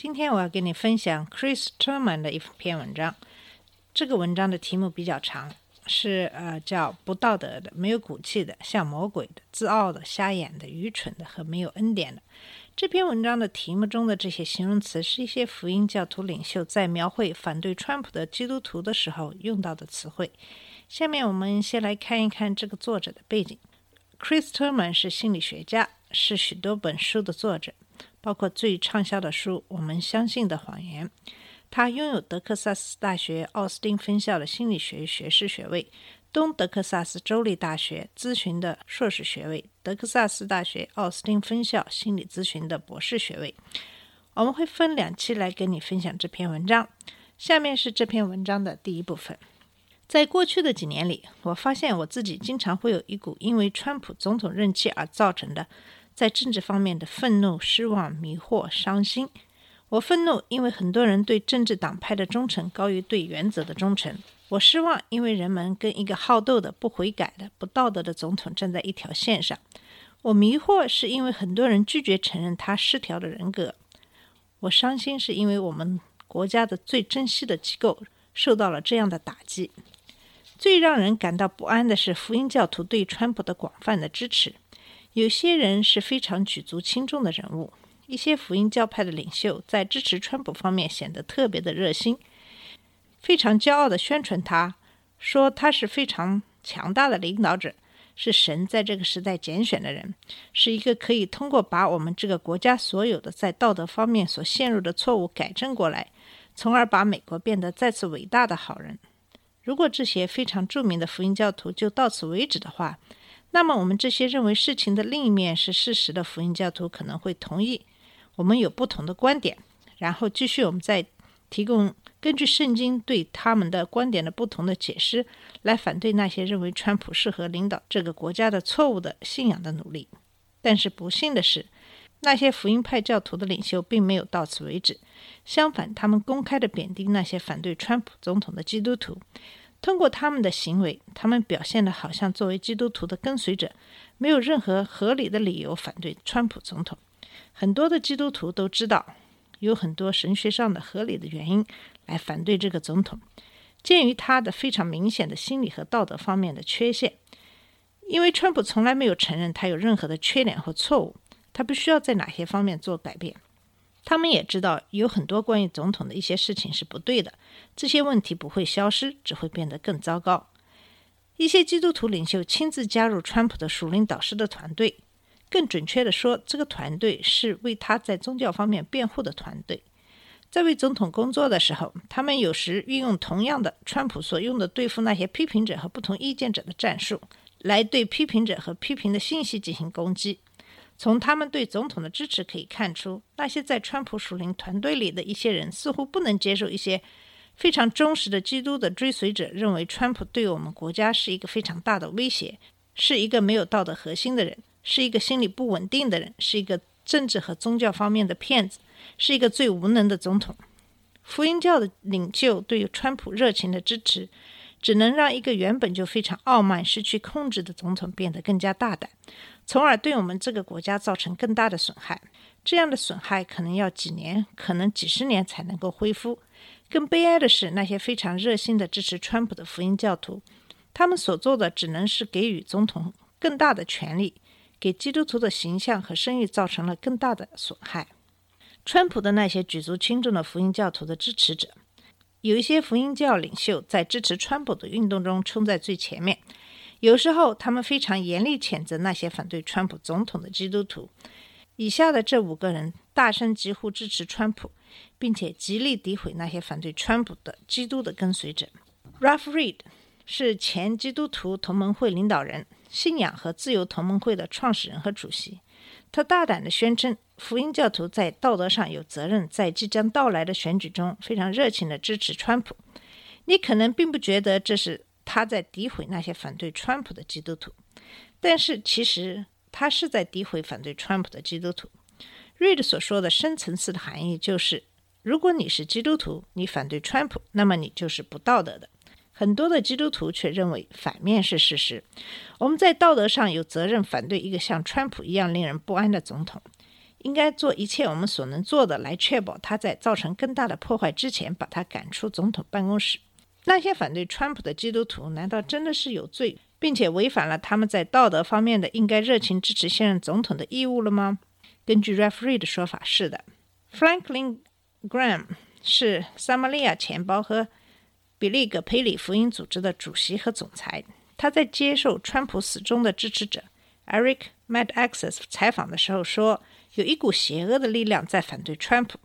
今天我要跟你分享 Chris Turman 的一篇文章。这个文章的题目比较长，是呃叫“不道德的、没有骨气的、像魔鬼的、自傲的、瞎眼的、愚蠢的和没有恩典的”。这篇文章的题目中的这些形容词，是一些福音教徒领袖在描绘反对川普的基督徒的时候用到的词汇。下面我们先来看一看这个作者的背景。Chris Turman 是心理学家，是许多本书的作者，包括最畅销的书《我们相信的谎言》。他拥有德克萨斯大学奥斯汀分校的心理学学士学位，东德克萨斯州立大学咨询的硕士学位，德克萨斯大学奥斯汀分校心理咨询的博士学位。我们会分两期来跟你分享这篇文章。下面是这篇文章的第一部分。在过去的几年里，我发现我自己经常会有一股因为川普总统任期而造成的在政治方面的愤怒、失望、迷惑、伤心。我愤怒，因为很多人对政治党派的忠诚高于对原则的忠诚；我失望，因为人们跟一个好斗的、不悔改的、不道德的总统站在一条线上；我迷惑，是因为很多人拒绝承认他失调的人格；我伤心，是因为我们国家的最珍惜的机构受到了这样的打击。最让人感到不安的是福音教徒对川普的广泛的支持。有些人是非常举足轻重的人物，一些福音教派的领袖在支持川普方面显得特别的热心，非常骄傲地宣传他，说他是非常强大的领导者，是神在这个时代拣选的人，是一个可以通过把我们这个国家所有的在道德方面所陷入的错误改正过来，从而把美国变得再次伟大的好人。如果这些非常著名的福音教徒就到此为止的话，那么我们这些认为事情的另一面是事实的福音教徒可能会同意我们有不同的观点，然后继续我们再提供根据圣经对他们的观点的不同的解释，来反对那些认为川普适合领导这个国家的错误的信仰的努力。但是不幸的是，那些福音派教徒的领袖并没有到此为止，相反，他们公开的贬低那些反对川普总统的基督徒。通过他们的行为，他们表现的好像作为基督徒的跟随者，没有任何合理的理由反对川普总统。很多的基督徒都知道，有很多神学上的合理的原因来反对这个总统。鉴于他的非常明显的心理和道德方面的缺陷，因为川普从来没有承认他有任何的缺点和错误，他不需要在哪些方面做改变。他们也知道有很多关于总统的一些事情是不对的，这些问题不会消失，只会变得更糟糕。一些基督徒领袖亲自加入川普的属灵导师的团队，更准确地说，这个团队是为他在宗教方面辩护的团队。在为总统工作的时候，他们有时运用同样的川普所用的对付那些批评者和不同意见者的战术，来对批评者和批评的信息进行攻击。从他们对总统的支持可以看出，那些在川普属灵团队里的一些人似乎不能接受一些非常忠实的基督的追随者认为川普对我们国家是一个非常大的威胁，是一个没有道德核心的人，是一个心理不稳定的人，是一个政治和宗教方面的骗子，是一个最无能的总统。福音教的领袖对于川普热情的支持，只能让一个原本就非常傲慢、失去控制的总统变得更加大胆。从而对我们这个国家造成更大的损害。这样的损害可能要几年，可能几十年才能够恢复。更悲哀的是，那些非常热心的支持川普的福音教徒，他们所做的只能是给予总统更大的权力，给基督徒的形象和声誉造成了更大的损害。川普的那些举足轻重的福音教徒的支持者，有一些福音教领袖在支持川普的运动中冲在最前面。有时候，他们非常严厉谴责那些反对川普总统的基督徒。以下的这五个人大声疾呼支持川普，并且极力诋毁那些反对川普的基督的跟随者。Ralph Reed 是前基督徒同盟会领导人、信仰和自由同盟会的创始人和主席。他大胆地宣称，福音教徒在道德上有责任在即将到来的选举中非常热情地支持川普。你可能并不觉得这是他在诋毁那些反对川普的基督徒，但是其实他是在诋毁反对川普的基督徒。瑞德所说的深层次的含义就是：如果你是基督徒，你反对川普，那么你就是不道德的。很多的基督徒却认为反面是事实。我们在道德上有责任反对一个像川普一样令人不安的总统，应该做一切我们所能做的来确保他在造成更大的破坏之前把他赶出总统办公室。那些反对川普的基督徒难道真的是有罪，并且违反了他们在道德方面的应该热情支持现任总统的义务了吗？根据 referee 的说法，是的。Franklin Graham 是撒玛利亚钱包和比利·葛培里福音组织的主席和总裁。他在接受川普死忠的支持者 Eric Madaxis 采访的时候说：“有一股邪恶的力量在反对川普。”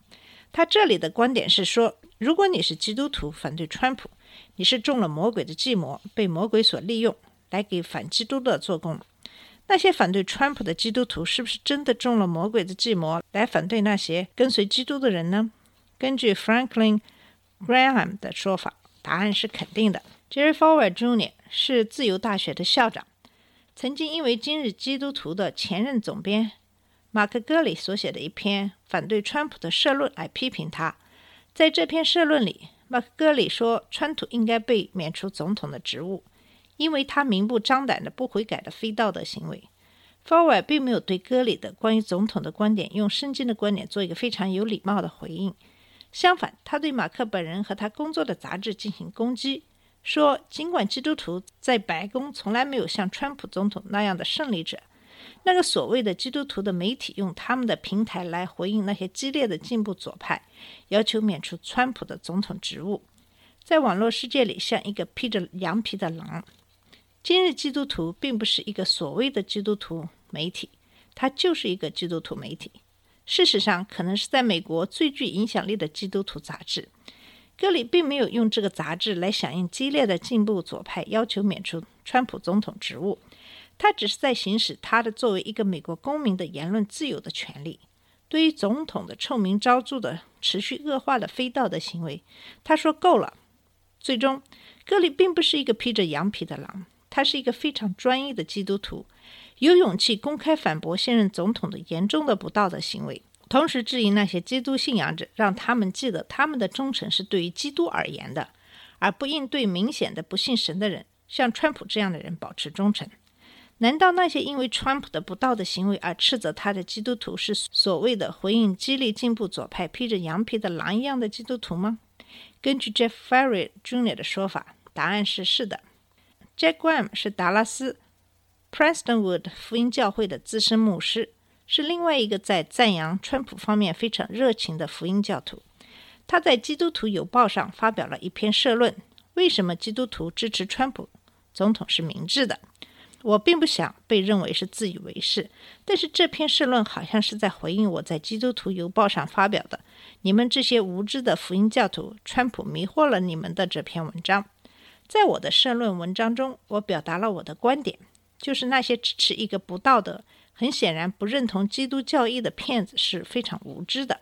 他这里的观点是说，如果你是基督徒反对川普，你是中了魔鬼的计谋，被魔鬼所利用来给反基督的做工。那些反对川普的基督徒是不是真的中了魔鬼的计谋来反对那些跟随基督的人呢？根据 Franklin Graham 的说法，答案是肯定的。Jerry Falwell Jr. 是自由大学的校长，曾经因为今日基督徒的前任总编马克·格里所写的一篇反对川普的社论来批评他。在这篇社论里，马克·格里说，川普应该被免除总统的职务。因为他明目张胆的不悔改的非道德行为 f o r w a r d 并没有对戈里的关于总统的观点用圣经的观点做一个非常有礼貌的回应。相反，他对马克本人和他工作的杂志进行攻击，说尽管基督徒在白宫从来没有像川普总统那样的胜利者，那个所谓的基督徒的媒体用他们的平台来回应那些激烈的进步左派，要求免除川普的总统职务，在网络世界里像一个披着羊皮的狼。今日基督徒并不是一个所谓的基督徒媒体，它就是一个基督徒媒体。事实上，可能是在美国最具影响力的基督徒杂志。格里并没有用这个杂志来响应激烈的进步左派要求免除川普总统职务，他只是在行使他的作为一个美国公民的言论自由的权利。对于总统的臭名昭著的持续恶化的非道德行为，他说够了。最终，格里并不是一个披着羊皮的狼。他是一个非常专一的基督徒，有勇气公开反驳现任总统的严重的不道德行为，同时质疑那些基督信仰者，让他们记得他们的忠诚是对于基督而言的，而不应对明显的不信神的人，像川普这样的人保持忠诚。难道那些因为川普的不道德行为而斥责他的基督徒是所谓的回应激励进步左派披着羊皮的狼一样的基督徒吗？根据 Jeff Ferry Jr. 的说法，答案是是的。Jack Graham 是达拉斯 Prestonwood 福音教会的资深牧师，是另外一个在赞扬川普方面非常热情的福音教徒。他在《基督徒邮报》上发表了一篇社论：“为什么基督徒支持川普总统是明智的？”我并不想被认为是自以为是，但是这篇社论好像是在回应我在《基督徒邮报》上发表的：“你们这些无知的福音教徒，川普迷惑了你们的这篇文章。”在我的社论文章中，我表达了我的观点，就是那些支持一个不道德、很显然不认同基督教义的骗子是非常无知的。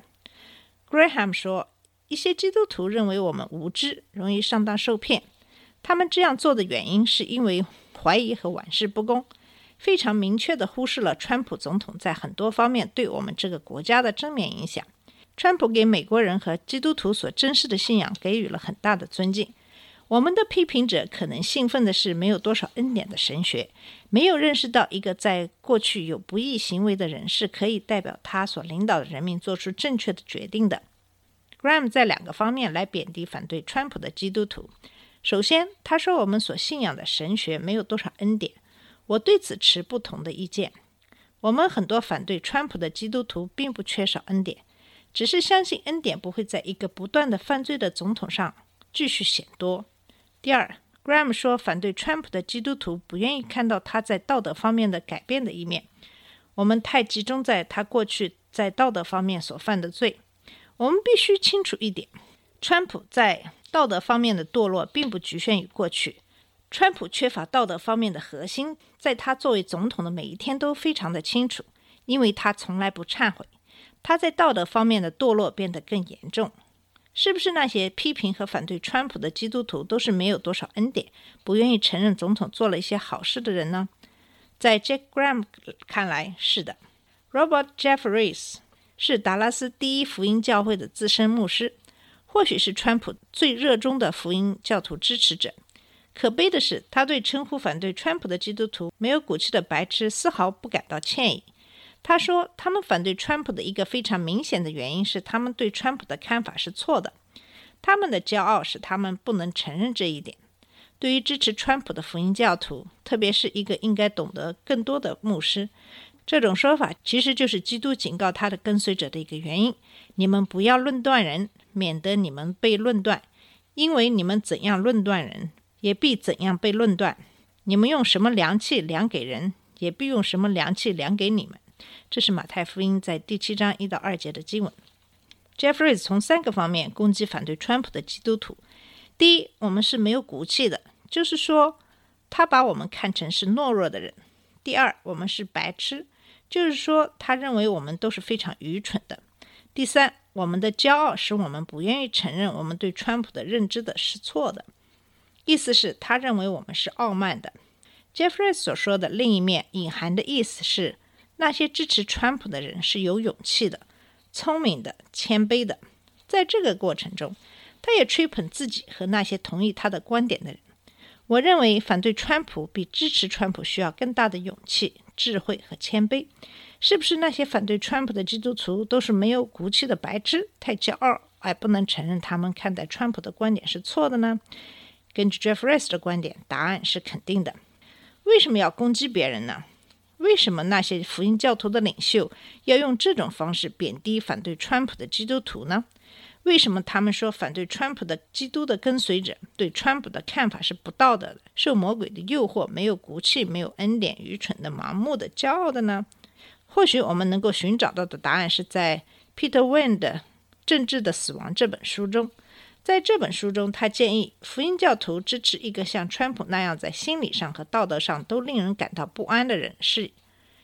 Graham 说，一些基督徒认为我们无知，容易上当受骗。他们这样做的原因是因为怀疑和玩世不恭，非常明确地忽视了川普总统在很多方面对我们这个国家的正面影响。川普给美国人和基督徒所珍视的信仰给予了很大的尊敬。我们的批评者可能兴奋的是没有多少恩典的神学，没有认识到一个在过去有不义行为的人是可以代表他所领导的人民做出正确的决定的。Graham 在两个方面来贬低反对川普的基督徒。首先，他说我们所信仰的神学没有多少恩典，我对此持不同的意见。我们很多反对川普的基督徒并不缺少恩典，只是相信恩典不会在一个不断的犯罪的总统上继续显多。第二，Graham 说，反对川普的基督徒不愿意看到他在道德方面的改变的一面。我们太集中在他过去在道德方面所犯的罪。我们必须清楚一点：川普在道德方面的堕落并不局限于过去。川普缺乏道德方面的核心，在他作为总统的每一天都非常的清楚，因为他从来不忏悔。他在道德方面的堕落变得更严重。是不是那些批评和反对川普的基督徒都是没有多少恩典，不愿意承认总统做了一些好事的人呢？在 Jack Graham 看来，是的。Robert Jeffries 是达拉斯第一福音教会的资深牧师，或许是川普最热衷的福音教徒支持者。可悲的是，他对称呼反对川普的基督徒没有骨气的白痴丝毫不感到歉意。他说，他们反对川普的一个非常明显的原因是，他们对川普的看法是错的。他们的骄傲使他们不能承认这一点。对于支持川普的福音教徒，特别是一个应该懂得更多的牧师，这种说法其实就是基督警告他的跟随者的一个原因：你们不要论断人，免得你们被论断，因为你们怎样论断人，也必怎样被论断。你们用什么量器量给人，也必用什么量器量给你们。这是马太福音在第七章一到二节的经文。Jeffries 从三个方面攻击反对川普的基督徒：第一，我们是没有骨气的，就是说他把我们看成是懦弱的人；第二，我们是白痴，就是说他认为我们都是非常愚蠢的；第三，我们的骄傲使我们不愿意承认我们对川普的认知的是错的。意思是，他认为我们是傲慢的。Jeffrey 所说的另一面隐含的意思是。那些支持川普的人是有勇气的、聪明的、谦卑的。在这个过程中，他也吹捧自己和那些同意他的观点的人。我认为反对川普比支持川普需要更大的勇气、智慧和谦卑。是不是那些反对川普的基督徒都是没有骨气的白痴、太骄傲，而不能承认他们看待川普的观点是错的呢？根据 Jeffries 的观点，答案是肯定的。为什么要攻击别人呢？为什么那些福音教徒的领袖要用这种方式贬低反对川普的基督徒呢？为什么他们说反对川普的基督的跟随者对川普的看法是不道德的、受魔鬼的诱惑、没有骨气、没有恩典、愚蠢的、盲目的、骄傲的呢？或许我们能够寻找到的答案是在 Peter Wayne 的《政治的死亡》这本书中。在这本书中，他建议福音教徒支持一个像川普那样在心理上和道德上都令人感到不安的人，是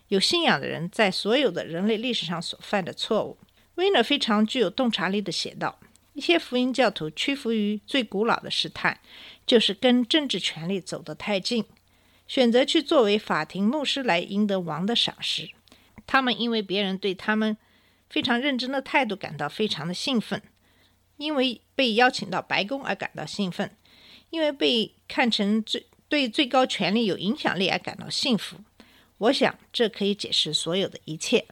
有信仰的人在所有的人类历史上所犯的错误。威勒非常具有洞察力地写道：“一些福音教徒屈服于最古老的试探，就是跟政治权力走得太近，选择去作为法庭牧师来赢得王的赏识。他们因为别人对他们非常认真的态度感到非常的兴奋。”因为被邀请到白宫而感到兴奋，因为被看成最对最高权力有影响力而感到幸福。我想这可以解释所有的一切。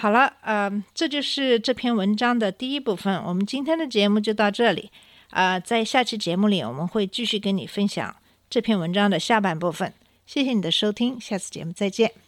好了，呃，这就是这篇文章的第一部分。我们今天的节目就到这里。啊，在下期节目里，我们会继续跟你分享这篇文章的下半部分。谢谢你的收听，下次节目再见。